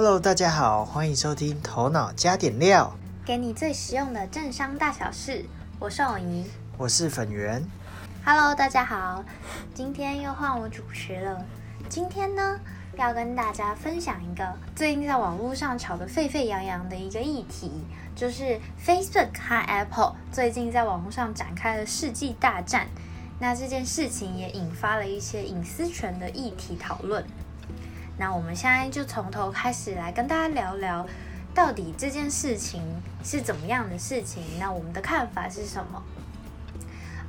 Hello，大家好，欢迎收听《头脑加点料》，给你最实用的政商大小事。我是偶怡，我是粉圆。Hello，大家好，今天又换我主持了。今天呢，要跟大家分享一个最近在网络上吵得沸沸扬扬的一个议题，就是 Facebook 和 Apple 最近在网络上展开了世纪大战。那这件事情也引发了一些隐私权的议题讨论。那我们现在就从头开始来跟大家聊聊，到底这件事情是怎么样的事情？那我们的看法是什么？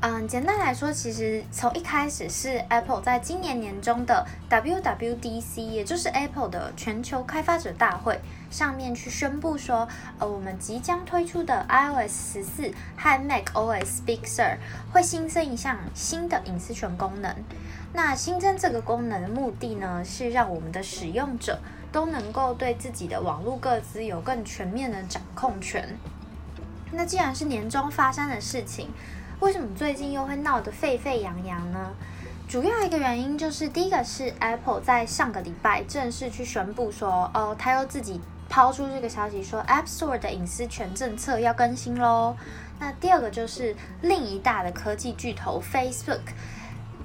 嗯，简单来说，其实从一开始是 Apple 在今年年中的 WWDC，也就是 Apple 的全球开发者大会上面去宣布说，呃，我们即将推出的 iOS 十四和 macOS Big Sur 会新增一项新的隐私权功能。那新增这个功能的目的呢，是让我们的使用者都能够对自己的网络个资有更全面的掌控权。那既然是年终发生的事情，为什么最近又会闹得沸沸扬扬呢？主要一个原因就是，第一个是 Apple 在上个礼拜正式去宣布说，哦，他又自己抛出这个消息说，App Store 的隐私权政策要更新喽。那第二个就是另一大的科技巨头 Facebook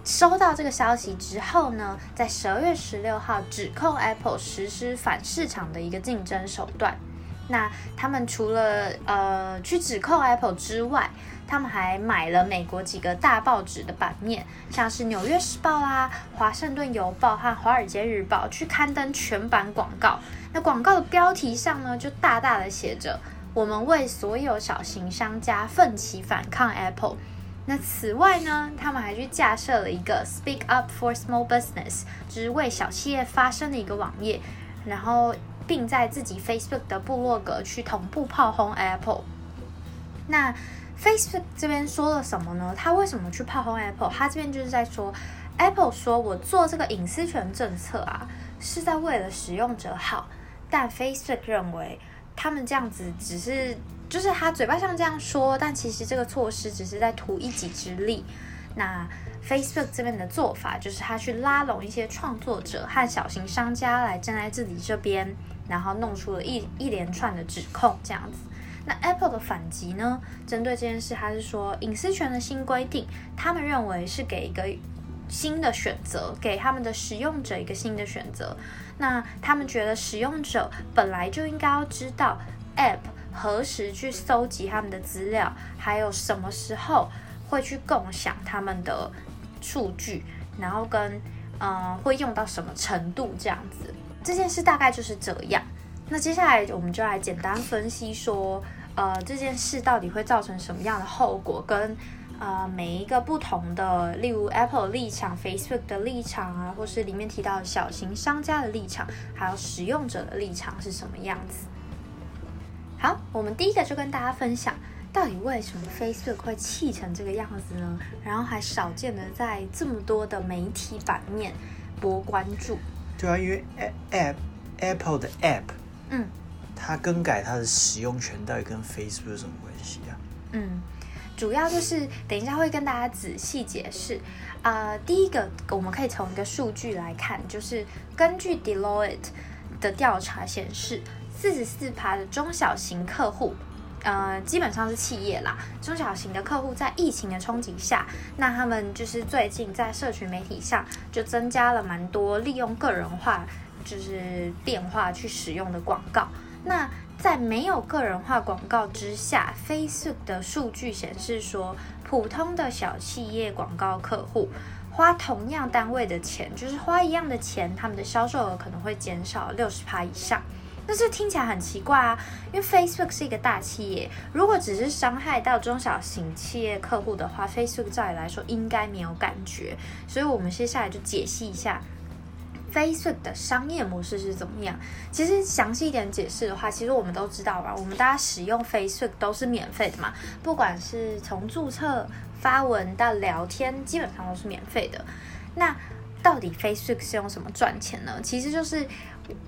收到这个消息之后呢，在十二月十六号指控 Apple 实施反市场的一个竞争手段。那他们除了呃去指控 Apple 之外，他们还买了美国几个大报纸的版面，像是《纽约时报》啦、《华盛顿邮报》和《华尔街日报》去刊登全版广告。那广告的标题上呢，就大大的写着“我们为所有小型商家奋起反抗 Apple”。那此外呢，他们还去架设了一个 “Speak Up for Small Business”，就是为小企业发声的一个网页，然后并在自己 Facebook 的部落格去同步炮轰 Apple。那 Facebook 这边说了什么呢？他为什么去炮轰 Apple？他这边就是在说，Apple 说我做这个隐私权政策啊，是在为了使用者好，但 Facebook 认为他们这样子只是，就是他嘴巴上这样说，但其实这个措施只是在图一己之力。那 Facebook 这边的做法就是他去拉拢一些创作者和小型商家来站在自己这边，然后弄出了一一连串的指控，这样子。那 Apple 的反击呢？针对这件事，他是说隐私权的新规定，他们认为是给一个新的选择，给他们的使用者一个新的选择。那他们觉得使用者本来就应该要知道 App 何时去搜集他们的资料，还有什么时候会去共享他们的数据，然后跟嗯会用到什么程度这样子。这件事大概就是这样。那接下来我们就来简单分析说，呃，这件事到底会造成什么样的后果，跟呃每一个不同的，例如 Apple 立场、Facebook 的立场啊，或是里面提到小型商家的立场，还有使用者的立场是什么样子。好，我们第一个就跟大家分享，到底为什么 Facebook 会气成这个样子呢？然后还少见的在这么多的媒体版面博关注。对啊，因为 App Apple 的 App。嗯，它更改它的使用权到底跟 Facebook 有什么关系啊？嗯，主要就是等一下会跟大家仔细解释。啊，第一个我们可以从一个数据来看，就是根据 Deloitte 的调查显示，四十四趴的中小型客户，呃，基本上是企业啦，中小型的客户在疫情的冲击下，那他们就是最近在社群媒体上就增加了蛮多利用个人化。就是变化去使用的广告。那在没有个人化广告之下，Facebook 的数据显示说，普通的小企业广告客户花同样单位的钱，就是花一样的钱，他们的销售额可能会减少六十趴以上。那这听起来很奇怪啊，因为 Facebook 是一个大企业，如果只是伤害到中小型企业客户的话，Facebook 照理来说应该没有感觉。所以我们接下来就解析一下。Facebook 的商业模式是怎么样？其实详细一点解释的话，其实我们都知道吧。我们大家使用 Facebook 都是免费的嘛，不管是从注册、发文到聊天，基本上都是免费的。那到底 Facebook 是用什么赚钱呢？其实就是，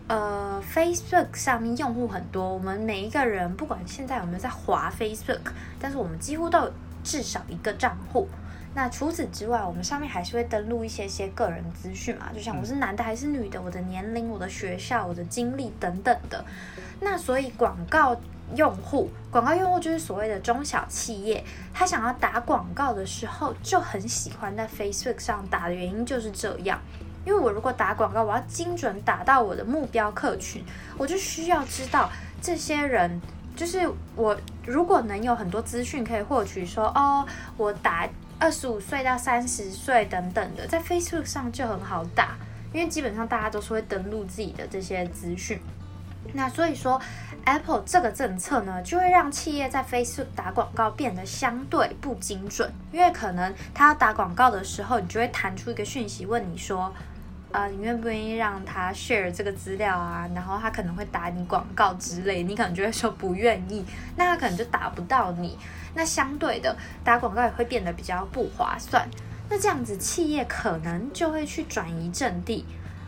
呃，Facebook 上面用户很多，我们每一个人不管现在有没有在滑 Facebook，但是我们几乎都有至少一个账户。那除此之外，我们上面还是会登录一些些个人资讯嘛，就像我是男的还是女的，我的年龄、我的学校、我的经历等等的。那所以广告用户，广告用户就是所谓的中小企业，他想要打广告的时候，就很喜欢在 Facebook 上打的原因就是这样。因为我如果打广告，我要精准打到我的目标客群，我就需要知道这些人，就是我如果能有很多资讯可以获取，说哦，我打二十五岁到三十岁等等的，在 Facebook 上就很好打，因为基本上大家都是会登录自己的这些资讯。那所以说，Apple 这个政策呢，就会让企业在 Facebook 打广告变得相对不精准，因为可能他要打广告的时候，你就会弹出一个讯息问你说。呃，你愿不愿意让他 share 这个资料啊？然后他可能会打你广告之类，你可能就会说不愿意，那他可能就打不到你。那相对的，打广告也会变得比较不划算。那这样子，企业可能就会去转移阵地。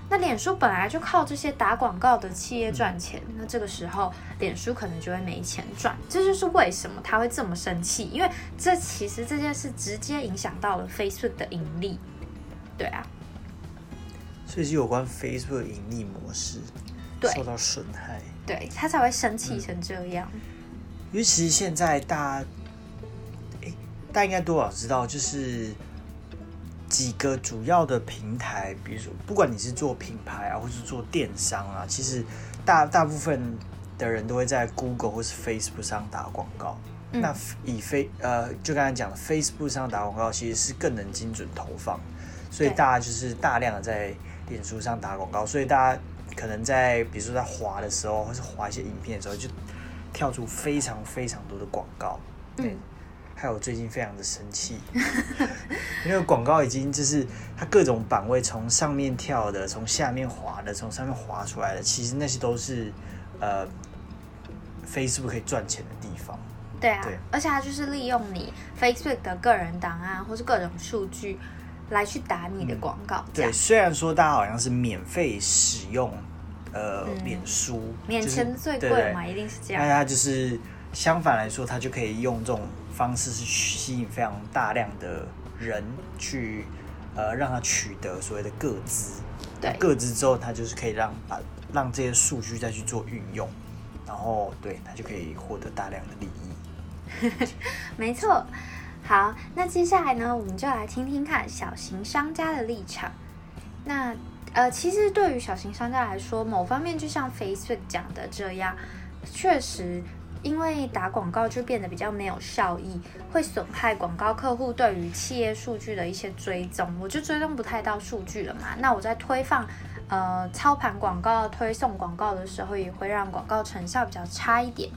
那脸书本来就靠这些打广告的企业赚钱，那这个时候脸书可能就会没钱赚。这就是为什么他会这么生气，因为这其实这件事直接影响到了 Facebook 的盈利。对啊。所以是有关 Facebook 盈利模式受到损害，对他才会生气成这样。因为其实现在大家，哎，大家应该多少知道，就是几个主要的平台，比如说不管你是做品牌啊，或是做电商啊，其实大大部分的人都会在 Google 或是 Facebook 上打广告。那以非呃，就刚才讲的 Facebook 上打广告，其实是更能精准投放，所以大家就是大量的在。脸书上打广告，所以大家可能在比如说在滑的时候，或是滑一些影片的时候，就跳出非常非常多的广告。嗯，还有最近非常的生气，因为广告已经就是它各种版位，从上面跳的，从下面滑的，从上面滑出来的，其实那些都是呃，Facebook 可以赚钱的地方。对啊，而且它就是利用你 Facebook 的个人档案或是各种数据。来去打你的广告，对，虽然说大家好像是免费使用，呃，脸书，免钱最贵嘛，一定是这样。大家就是相反来说，他就可以用这种方式是吸引非常大量的人去，呃，让他取得所谓的个资。对，个资之后，他就是可以让把让这些数据再去做运用，然后对，他就可以获得大量的利益。没错。好，那接下来呢，我们就来听听看小型商家的立场。那呃，其实对于小型商家来说，某方面就像 Facebook 讲的这样，确实因为打广告就变得比较没有效益，会损害广告客户对于企业数据的一些追踪，我就追踪不太到数据了嘛。那我在推放呃操盘广告、推送广告的时候，也会让广告成效比较差一点。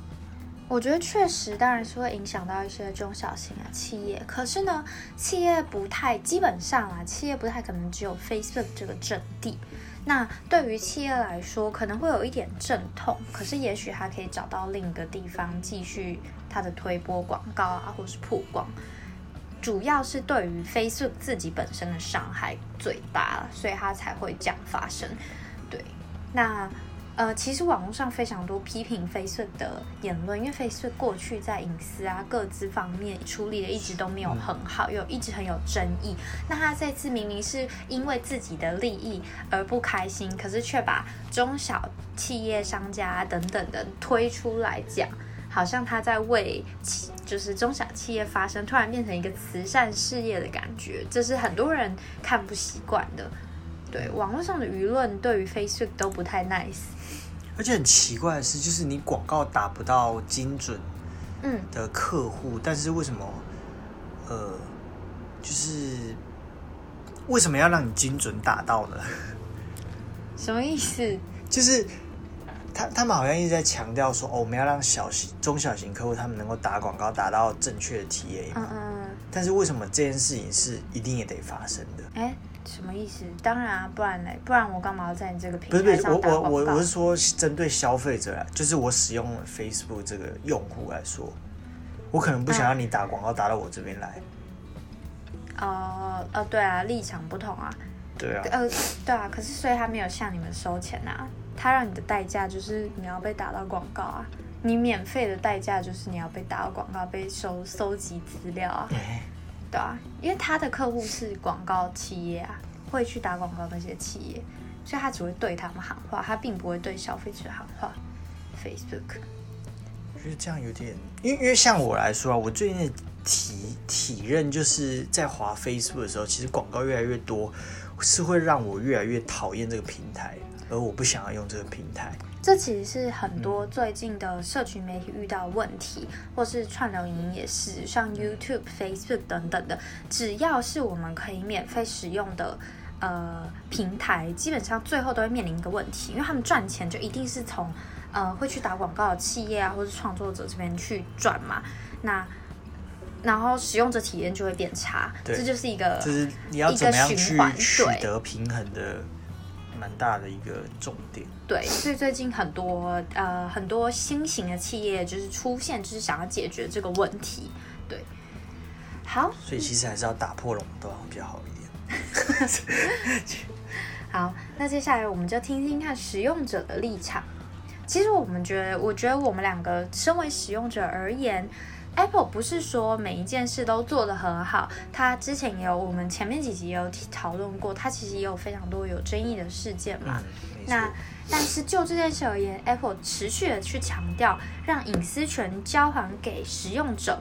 我觉得确实，当然是会影响到一些中小型的企业。可是呢，企业不太基本上啊，企业不太可能只有 Facebook 这个阵地。那对于企业来说，可能会有一点阵痛。可是也许它可以找到另一个地方继续它的推播广告啊，或是曝光。主要是对于 Facebook 自己本身的伤害最大，所以它才会这样发生。对，那。呃，其实网络上非常多批评 Facebook 的言论，因为 Facebook 过去在隐私啊、各自方面处理的一直都没有很好，又一直很有争议。那他这次明明是因为自己的利益而不开心，可是却把中小企业商家等等的推出来讲，好像他在为企就是中小企业发声，突然变成一个慈善事业的感觉，这是很多人看不习惯的。对，网络上的舆论对于 Facebook 都不太 nice。而且很奇怪的是，就是你广告打不到精准，嗯的客户，但是为什么，呃，就是为什么要让你精准打到呢？什么意思？就是他他们好像一直在强调说，哦，我们要让小型、中小型客户他们能够打广告打到正确的 TA，嗯嗯。但是为什么这件事情是一定也得发生的？哎。什么意思？当然啊，不然嘞，不然我干嘛要在你这个平台上打广告？我我我我是说，针对消费者啊，就是我使用 Facebook 这个用户来说，我可能不想让你打广告打到我这边来。哦哦，对啊，立场不同啊。对啊。呃，对啊，可是所以他没有向你们收钱啊，他让你的代价就是你要被打到广告啊，你免费的代价就是你要被打到广告，被收收集资料啊。对啊，因为他的客户是广告企业啊，会去打广告那些企业，所以他只会对他们喊话，他并不会对消费者喊话。Facebook，我觉得这样有点，因为因为像我来说啊，我最近的体体认就是在滑 Facebook 的时候，其实广告越来越多，是会让我越来越讨厌这个平台，而我不想要用这个平台。这其实是很多最近的社群媒体遇到问题，或是串流影音也是，像 YouTube、Facebook 等等的，只要是我们可以免费使用的呃平台，基本上最后都会面临一个问题，因为他们赚钱就一定是从呃会去打广告的企业啊，或是创作者这边去赚嘛，那然后使用者体验就会变差，这就是一个就是你要怎么样去取得平衡的。蛮大的一个重点。对，所以最近很多呃很多新型的企业就是出现，就是想要解决这个问题。对，好。所以其实还是要打破垄断比较好一点。好，那接下来我们就听听看使用者的立场。其实我们觉得，我觉得我们两个身为使用者而言。Apple 不是说每一件事都做得很好，它之前也有我们前面几集也有讨论过，它其实也有非常多有争议的事件嘛。那但是就这件事而言，Apple 持续的去强调让隐私权交还给使用者，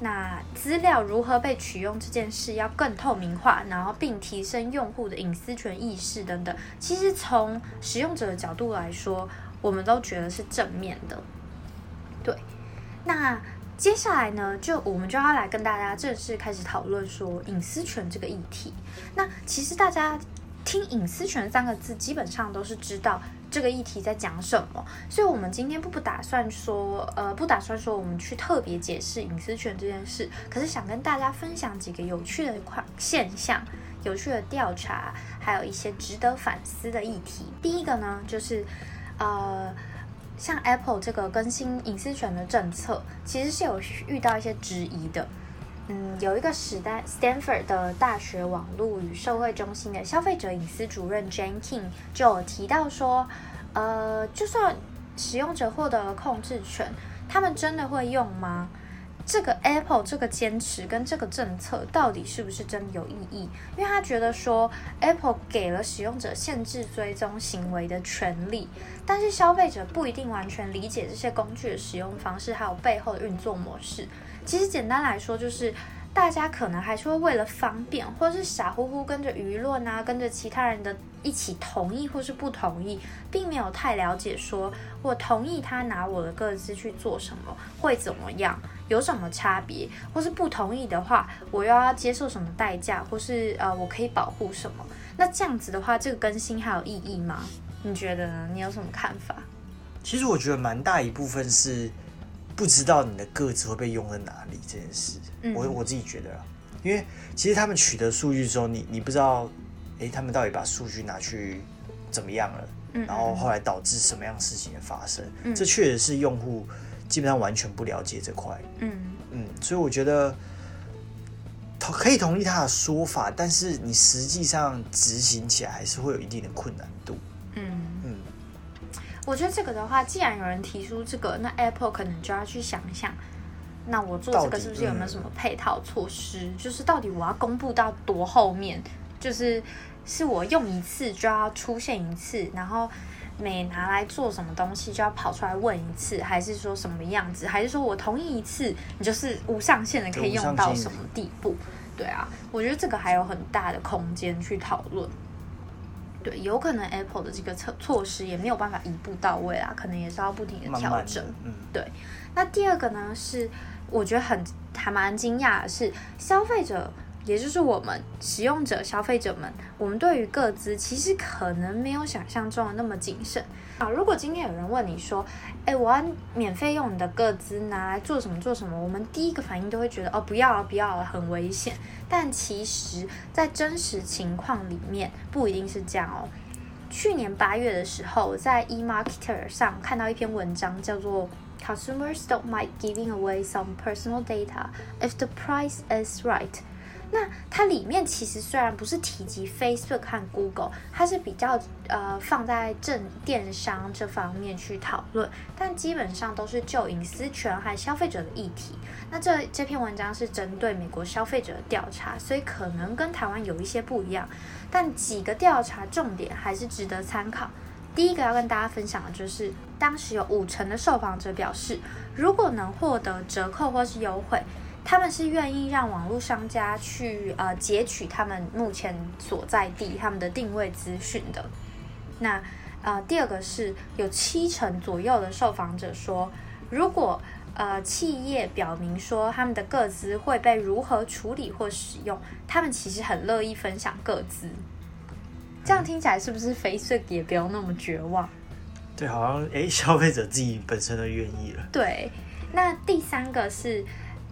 那资料如何被取用这件事要更透明化，然后并提升用户的隐私权意识等等。其实从使用者的角度来说，我们都觉得是正面的。对，那。接下来呢，就我们就要来跟大家正式开始讨论说隐私权这个议题。那其实大家听隐私权三个字，基本上都是知道这个议题在讲什么。所以，我们今天不不打算说，呃，不打算说我们去特别解释隐私权这件事。可是想跟大家分享几个有趣的块现象、有趣的调查，还有一些值得反思的议题。第一个呢，就是呃。像 Apple 这个更新隐私权的政策，其实是有遇到一些质疑的。嗯，有一个史丹 Stanford 的大学网络与社会中心的消费者隐私主任 Jane King 就有提到说，呃，就算使用者获得了控制权，他们真的会用吗？这个 Apple 这个坚持跟这个政策到底是不是真的有意义？因为他觉得说 Apple 给了使用者限制追踪行为的权利，但是消费者不一定完全理解这些工具的使用方式，还有背后的运作模式。其实简单来说就是。大家可能还是会为了方便，或者是傻乎乎跟着舆论啊，跟着其他人的一起同意或是不同意，并没有太了解说，我同意他拿我的个资去做什么会怎么样，有什么差别，或是不同意的话，我又要接受什么代价，或是呃，我可以保护什么？那这样子的话，这个更新还有意义吗？你觉得呢？你有什么看法？其实我觉得蛮大一部分是。不知道你的个子会被用在哪里这件事，我我自己觉得啊，因为其实他们取得数据之后，你你不知道，哎，他们到底把数据拿去怎么样了，然后后来导致什么样事情的发生，这确实是用户基本上完全不了解这块，嗯嗯，所以我觉得同可以同意他的说法，但是你实际上执行起来还是会有一定的困难度，嗯嗯。我觉得这个的话，既然有人提出这个，那 Apple 可能就要去想一想，那我做这个是不是有没有什么配套措施？就是到底我要公布到多后面？就是是我用一次就要出现一次，然后每拿来做什么东西就要跑出来问一次，还是说什么样子？还是说我同意一次，你就是无上限的可以用到什么地步？对啊，我觉得这个还有很大的空间去讨论。对，有可能 Apple 的这个措措施也没有办法一步到位啊，可能也是要不停的调整。嗯，对。那第二个呢，是我觉得很还蛮惊讶的是，消费者，也就是我们使用者、消费者们，我们对于各资其实可能没有想象中的那么谨慎。啊，如果今天有人问你说，哎，我要免费用你的个资拿来做什么做什么，我们第一个反应都会觉得，哦，不要了，不要了，很危险。但其实，在真实情况里面，不一定是这样哦。去年八月的时候，在 eMarketer 上看到一篇文章，叫做 “Consumers don't mind giving away some personal data if the price is right”。那它里面其实虽然不是提及 Facebook 和 Google，它是比较呃放在正电商这方面去讨论，但基本上都是就隐私权和消费者的议题。那这这篇文章是针对美国消费者的调查，所以可能跟台湾有一些不一样，但几个调查重点还是值得参考。第一个要跟大家分享的就是，当时有五成的受访者表示，如果能获得折扣或是优惠。他们是愿意让网络商家去呃截取他们目前所在地他们的定位资讯的。那呃第二个是有七成左右的受访者说，如果呃企业表明说他们的个资会被如何处理或使用，他们其实很乐意分享个资。这样听起来是不是 Facebook 也不用那么绝望？对，好像诶，消费者自己本身都愿意了。对，那第三个是。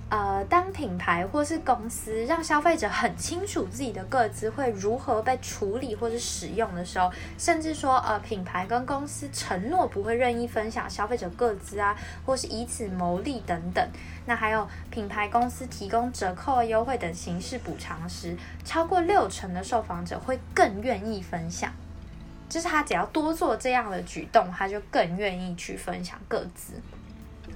呃，当品牌或是公司让消费者很清楚自己的个资会如何被处理或者使用的时候，甚至说呃，品牌跟公司承诺不会任意分享消费者个资啊，或是以此牟利等等。那还有品牌公司提供折扣优惠等形式补偿时，超过六成的受访者会更愿意分享。就是他只要多做这样的举动，他就更愿意去分享个资。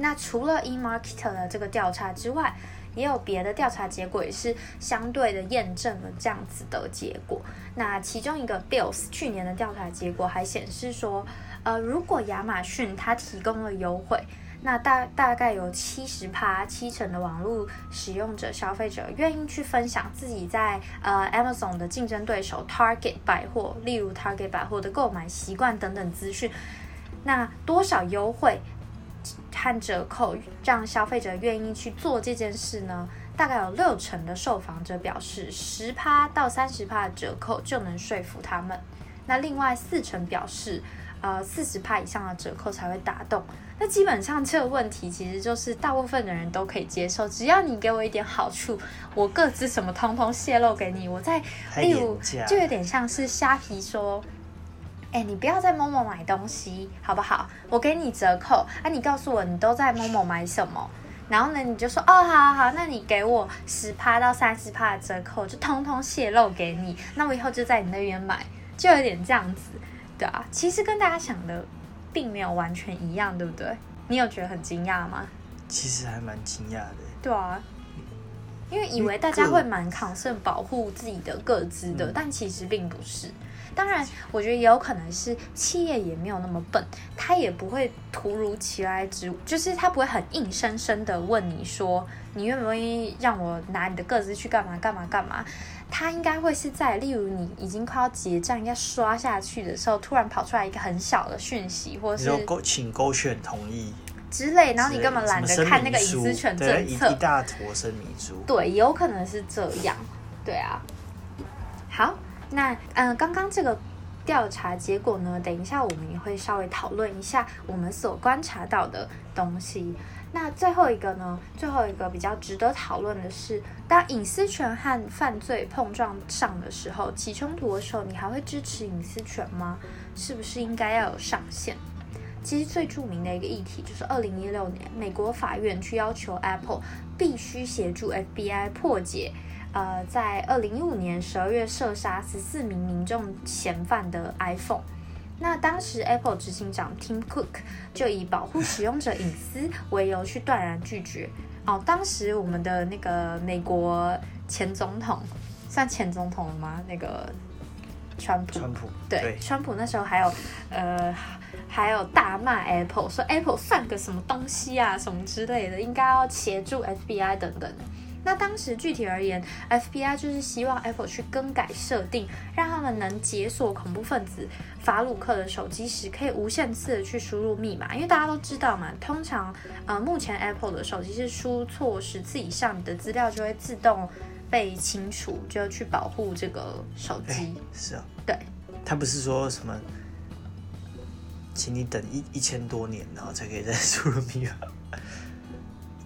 那除了 eMarketer 的这个调查之外，也有别的调查结果也是相对的验证了这样子的结果。那其中一个 Bills 去年的调查结果还显示说，呃，如果亚马逊它提供了优惠，那大大概有七十趴七成的网络使用者消费者愿意去分享自己在呃 Amazon 的竞争对手 Target 百货，例如 Target 百货的购买习惯等等资讯。那多少优惠？和折扣让消费者愿意去做这件事呢？大概有六成的受访者表示，十趴到三十趴的折扣就能说服他们。那另外四成表示，呃，四十趴以上的折扣才会打动。那基本上这个问题其实就是大部分的人都可以接受，只要你给我一点好处，我各自什么通通泄露给你。我在例如就有点像是虾皮说。哎，你不要在某某买东西，好不好？我给你折扣，啊，你告诉我你都在某某买什么，然后呢，你就说哦，好好好，那你给我十趴到三十趴的折扣，就通通泄露给你，那我以后就在你那边买，就有点这样子，对啊。其实跟大家想的并没有完全一样，对不对？你有觉得很惊讶吗？其实还蛮惊讶的。对啊，因为以为大家会蛮抗胜保护自己的个资的，但其实并不是。当然，我觉得也有可能是企业也没有那么笨，他也不会突如其来，只就是他不会很硬生生的问你说，你愿不愿意让我拿你的个子去干嘛干嘛干嘛？他应该会是在，例如你已经快要结账要刷下去的时候，突然跑出来一个很小的讯息，或是勾请勾选同意之类，然后你根本懒得看那个隐私权政策，一大坨声明书，对，有可能是这样，对啊，好。那嗯，刚刚这个调查结果呢？等一下我们也会稍微讨论一下我们所观察到的东西。那最后一个呢？最后一个比较值得讨论的是，当隐私权和犯罪碰撞上的时候，起冲突的时候，你还会支持隐私权吗？是不是应该要有上限？其实最著名的一个议题就是二零一六年，美国法院去要求 Apple 必须协助 FBI 破解。呃，在二零一五年十二月射杀十四名民众嫌犯的 iPhone，那当时 Apple 执行长 Tim Cook 就以保护使用者隐私为由去断然拒绝。哦，当时我们的那个美国前总统算前总统了吗？那个川普。川普。对，川普那时候还有呃，还有大骂 Apple，说 Apple 算个什么东西啊，什么之类的，应该要协助 FBI 等等。那当时具体而言，FBI 就是希望 Apple 去更改设定，让他们能解锁恐怖分子法鲁克的手机时，可以无限次的去输入密码。因为大家都知道嘛，通常呃，目前 Apple 的手机是输错十次以上，你的资料就会自动被清除，就要去保护这个手机。是啊，对。他不是说什么，请你等一一千多年，然后才可以再输入密码。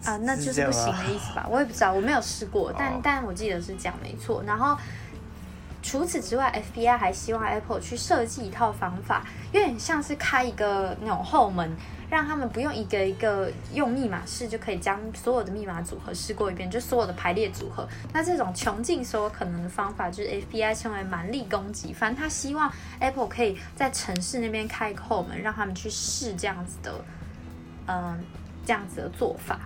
啊，那就是不行的意思吧？我也不知道，我没有试过，但但我记得是这样，没错。然后除此之外，FBI 还希望 Apple 去设计一套方法，有点像是开一个那种后门。让他们不用一个一个用密码试就可以将所有的密码组合试过一遍，就所有的排列组合。那这种穷尽所有可能的方法，就是 FBI 称为蛮力攻击。反正他希望 Apple 可以在城市那边开一个后门，让他们去试这样子的，嗯，这样子的做法。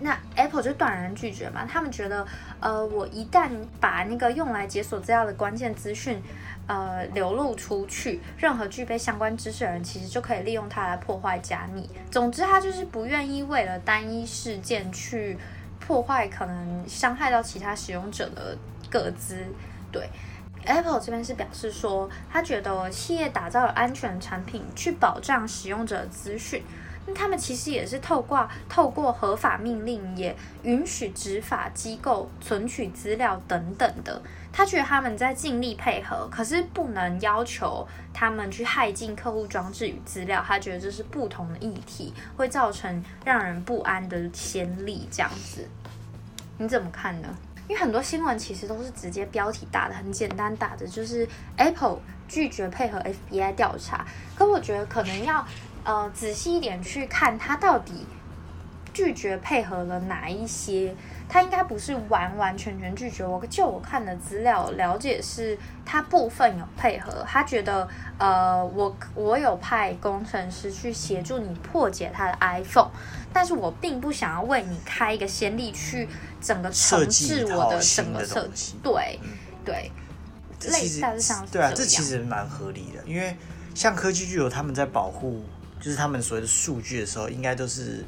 那 Apple 就断然拒绝嘛，他们觉得，呃，我一旦把那个用来解锁资料的关键资讯。呃，流露出去，任何具备相关知识的人，其实就可以利用它来破坏加密。总之，他就是不愿意为了单一事件去破坏可能伤害到其他使用者的个资。对，Apple 这边是表示说，他觉得企业打造了安全产品去保障使用者的资讯。他们其实也是透过透过合法命令，也允许执法机构存取资料等等的。他觉得他们在尽力配合，可是不能要求他们去害进客户装置与资料。他觉得这是不同的议题，会造成让人不安的先例。这样子，你怎么看呢？因为很多新闻其实都是直接标题打的很简单，打的就是 Apple 拒绝配合 FBI 调查。可我觉得可能要呃仔细一点去看，他到底拒绝配合了哪一些。他应该不是完完全全拒绝我，就我看的资料了解是，他部分有配合。他觉得，呃，我我有派工程师去协助你破解他的 iPhone，但是我并不想要为你开一个先例去整个重置我的整个设计。对对，类似像对啊，这其实蛮合理的，因为像科技巨头他们在保护就是他们所谓的数据的时候，应该都是。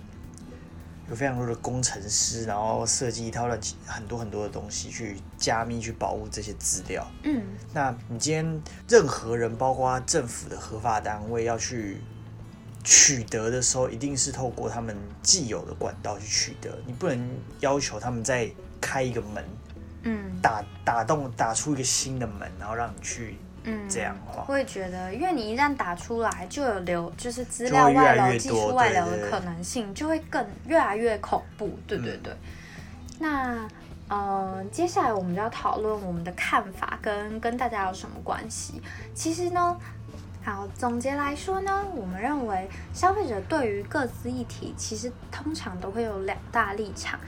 有非常多的工程师，然后设计一套乱七很多很多的东西去加密、去保护这些资料。嗯，那你今天任何人，包括政府的合法单位要去取得的时候，一定是透过他们既有的管道去取得。你不能要求他们再开一个门，嗯，打打动打出一个新的门，然后让你去。嗯，这样的话，会觉得，因为你一旦打出来，就有流，就是资料外流、技术外流的可能性，就会更越来越恐怖。对对对。那呃，接下来我们就要讨论我们的看法跟跟大家有什么关系。其实呢，好总结来说呢，我们认为消费者对于各自议题，其实通常都会有两大立场，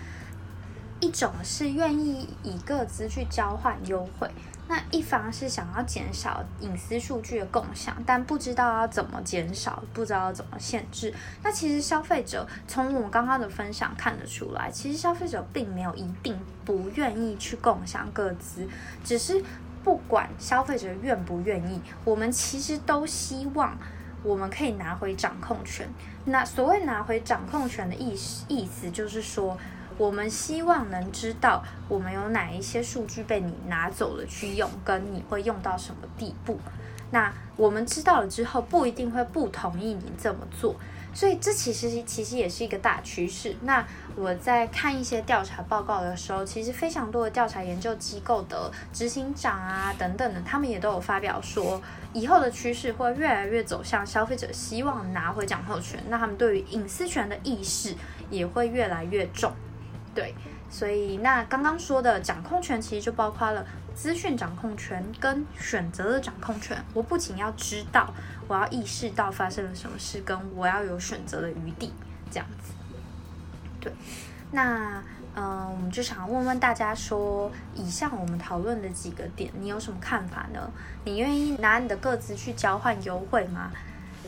一种是愿意以各自去交换优惠。那一方是想要减少隐私数据的共享，但不知道要怎么减少，不知道要怎么限制。那其实消费者从我们刚刚的分享看得出来，其实消费者并没有一定不愿意去共享各资，只是不管消费者愿不愿意，我们其实都希望我们可以拿回掌控权。那所谓拿回掌控权的意思，意思就是说。我们希望能知道我们有哪一些数据被你拿走了去用，跟你会用到什么地步。那我们知道了之后，不一定会不同意你这么做。所以这其实其实也是一个大趋势。那我在看一些调查报告的时候，其实非常多的调查研究机构的执行长啊等等的，他们也都有发表说，以后的趋势会越来越走向消费者希望拿回掌控权，那他们对于隐私权的意识也会越来越重。对，所以那刚刚说的掌控权，其实就包括了资讯掌控权跟选择的掌控权。我不仅要知道，我要意识到发生了什么事，跟我要有选择的余地，这样子。对，那嗯，我们就想问问大家说，以上我们讨论的几个点，你有什么看法呢？你愿意拿你的个资去交换优惠吗？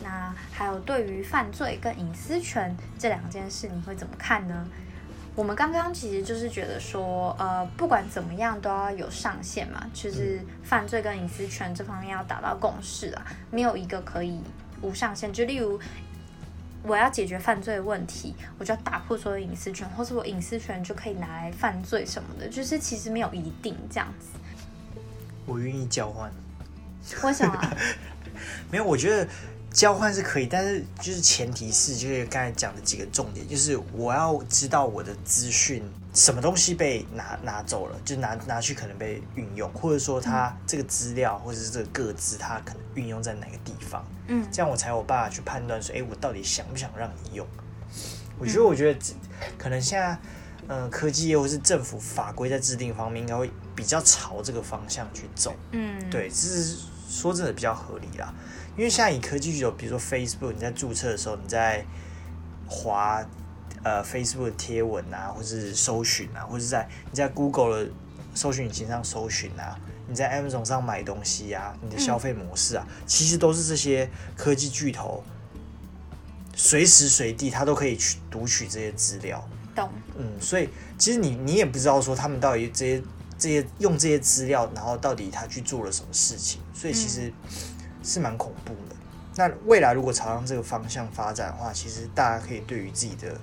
那还有对于犯罪跟隐私权这两件事，你会怎么看呢？我们刚刚其实就是觉得说，呃，不管怎么样都要有上限嘛，就是犯罪跟隐私权这方面要达到共识啊，没有一个可以无上限。就例如，我要解决犯罪问题，我就要打破所有隐私权，或是我隐私权就可以拿来犯罪什么的，就是其实没有一定这样子。我愿意交换。为什么？没有，我觉得。交换是可以，但是就是前提是，就是刚才讲的几个重点，就是我要知道我的资讯什么东西被拿拿走了，就拿拿去可能被运用，或者说它这个资料或者是这个个资，它可能运用在哪个地方，嗯，这样我才有办法去判断说，哎，我到底想不想让你用？我觉得，我觉得可能现在，嗯，科技业或是政府法规在制定方面，应该会比较朝这个方向去走。嗯，对，这是说真的比较合理啦。因为现在以科技巨头，比如说 Facebook，你在注册的时候，你在滑呃 Facebook 的贴文啊，或是搜寻啊，或是在你在 Google 的搜寻引擎上搜寻啊，你在 Amazon 上买东西啊，你的消费模式啊，其实都是这些科技巨头随时随地他都可以去读取这些资料。懂。嗯，所以其实你你也不知道说他们到底这些这些用这些资料，然后到底他去做了什么事情，所以其实是蛮恐怖的。那未来如果朝向这个方向发展的话，其实大家可以对于自己的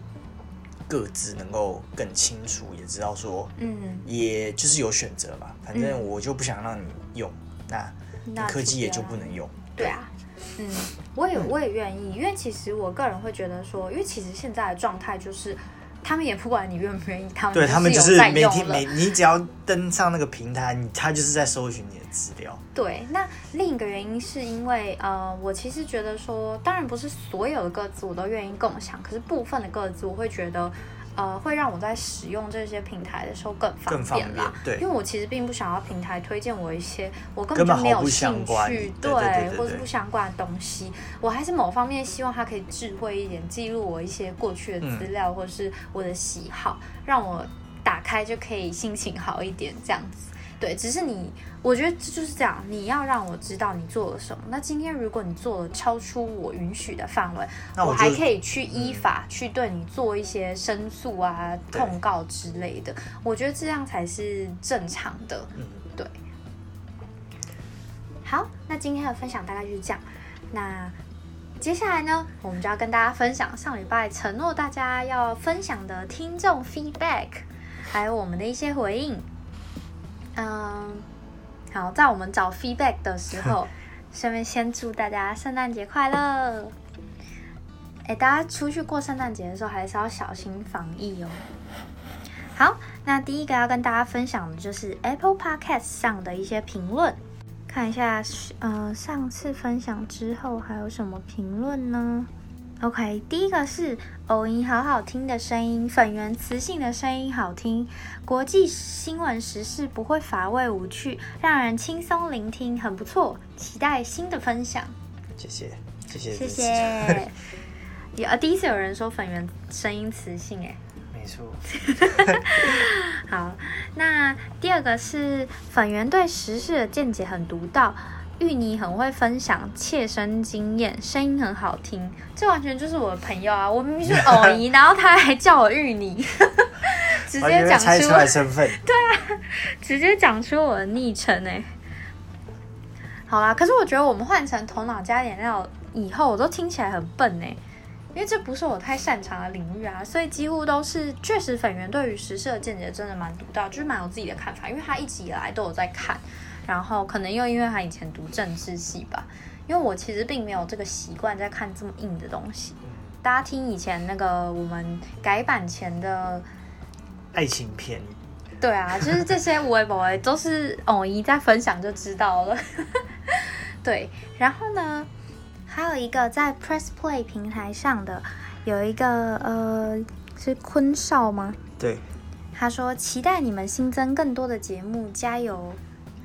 各自能够更清楚，也知道说，嗯，也就是有选择嘛。反正我就不想让你用，那那科技也就不能用。对啊，嗯，我也我也愿意，因为其实我个人会觉得说，因为其实现在的状态就是，他们也不管你愿不愿意，他们对他们就是每天每你只要登上那个平台，你他就是在搜寻你的资料。对，那另一个原因是因为呃，我其实觉得说，当然不是所有的个子我都愿意共享，可是部分的个子我会觉得。呃，会让我在使用这些平台的时候更方便啦。便对因为我其实并不想要平台推荐我一些我根根本本就没有兴趣，对对对对或是不相关的东西。我还是某方面希望它可以智慧一点，记录我一些过去的资料，或者是我的喜好，让我打开就可以心情好一点，这样子。对，只是你，我觉得这就是这样，你要让我知道你做了什么。那今天如果你做了超出我允许的范围，那我还可以去依法去对你做一些申诉啊、对控告之类的。我觉得这样才是正常的。嗯，对。好，那今天的分享大概就是这样。那接下来呢，我们就要跟大家分享上礼拜承诺大家要分享的听众 feedback，还有我们的一些回应。嗯，好，在我们找 feedback 的时候，顺便先祝大家圣诞节快乐。哎，大家出去过圣诞节的时候，还是要小心防疫哦。好，那第一个要跟大家分享的就是 Apple Podcast 上的一些评论，看一下，呃，上次分享之后还有什么评论呢？OK，第一个是偶音好好听的声音，粉圆磁性的声音好听，国际新闻时事不会乏味无趣，让人轻松聆听，很不错，期待新的分享。谢谢谢谢谢谢。有啊，第一次有人说粉圆声音磁性，哎，没错，好，那第二个是粉圆对时事的见解很独到，芋泥很会分享切身经验，声音很好听，这完全就是我的朋友啊！我明明是偶姨，然后他还叫我芋泥，直接讲出猜出来身份。直接讲出我的昵称哎。好啦，可是我觉得我们换成头脑加点料以后，我都听起来很笨哎，因为这不是我太擅长的领域啊，所以几乎都是确实粉圆对于时事的见解真的蛮独到，就是蛮有自己的看法，因为他一直以来都有在看，然后可能又因为他以前读政治系吧，因为我其实并没有这个习惯在看这么硬的东西。大家听以前那个我们改版前的爱情片，对啊，就是这些微博都是偶一在分享就知道了。对，然后呢，还有一个在 Press Play 平台上的有一个呃是坤少吗？对，他说期待你们新增更多的节目，加油！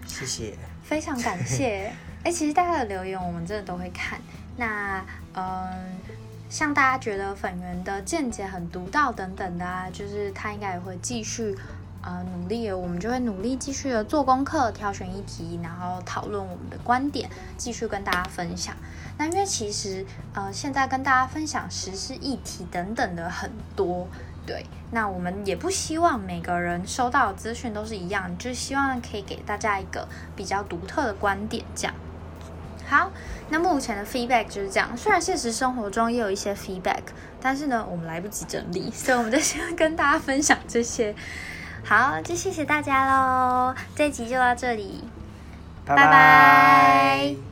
谢谢。非常感谢。哎、其实大家的留言我们真的都会看。那嗯，像大家觉得粉圆的见解很独到等等的啊，就是他应该也会继续呃努力，我们就会努力继续的做功课，挑选议题，然后讨论我们的观点，继续跟大家分享。那因为其实呃现在跟大家分享时事议题等等的很多。对，那我们也不希望每个人收到的资讯都是一样，就是希望可以给大家一个比较独特的观点，这样。好，那目前的 feedback 就是这样。虽然现实生活中也有一些 feedback，但是呢，我们来不及整理，所以我们就先跟大家分享这些。好，就谢谢大家喽，这一集就到这里。拜拜拜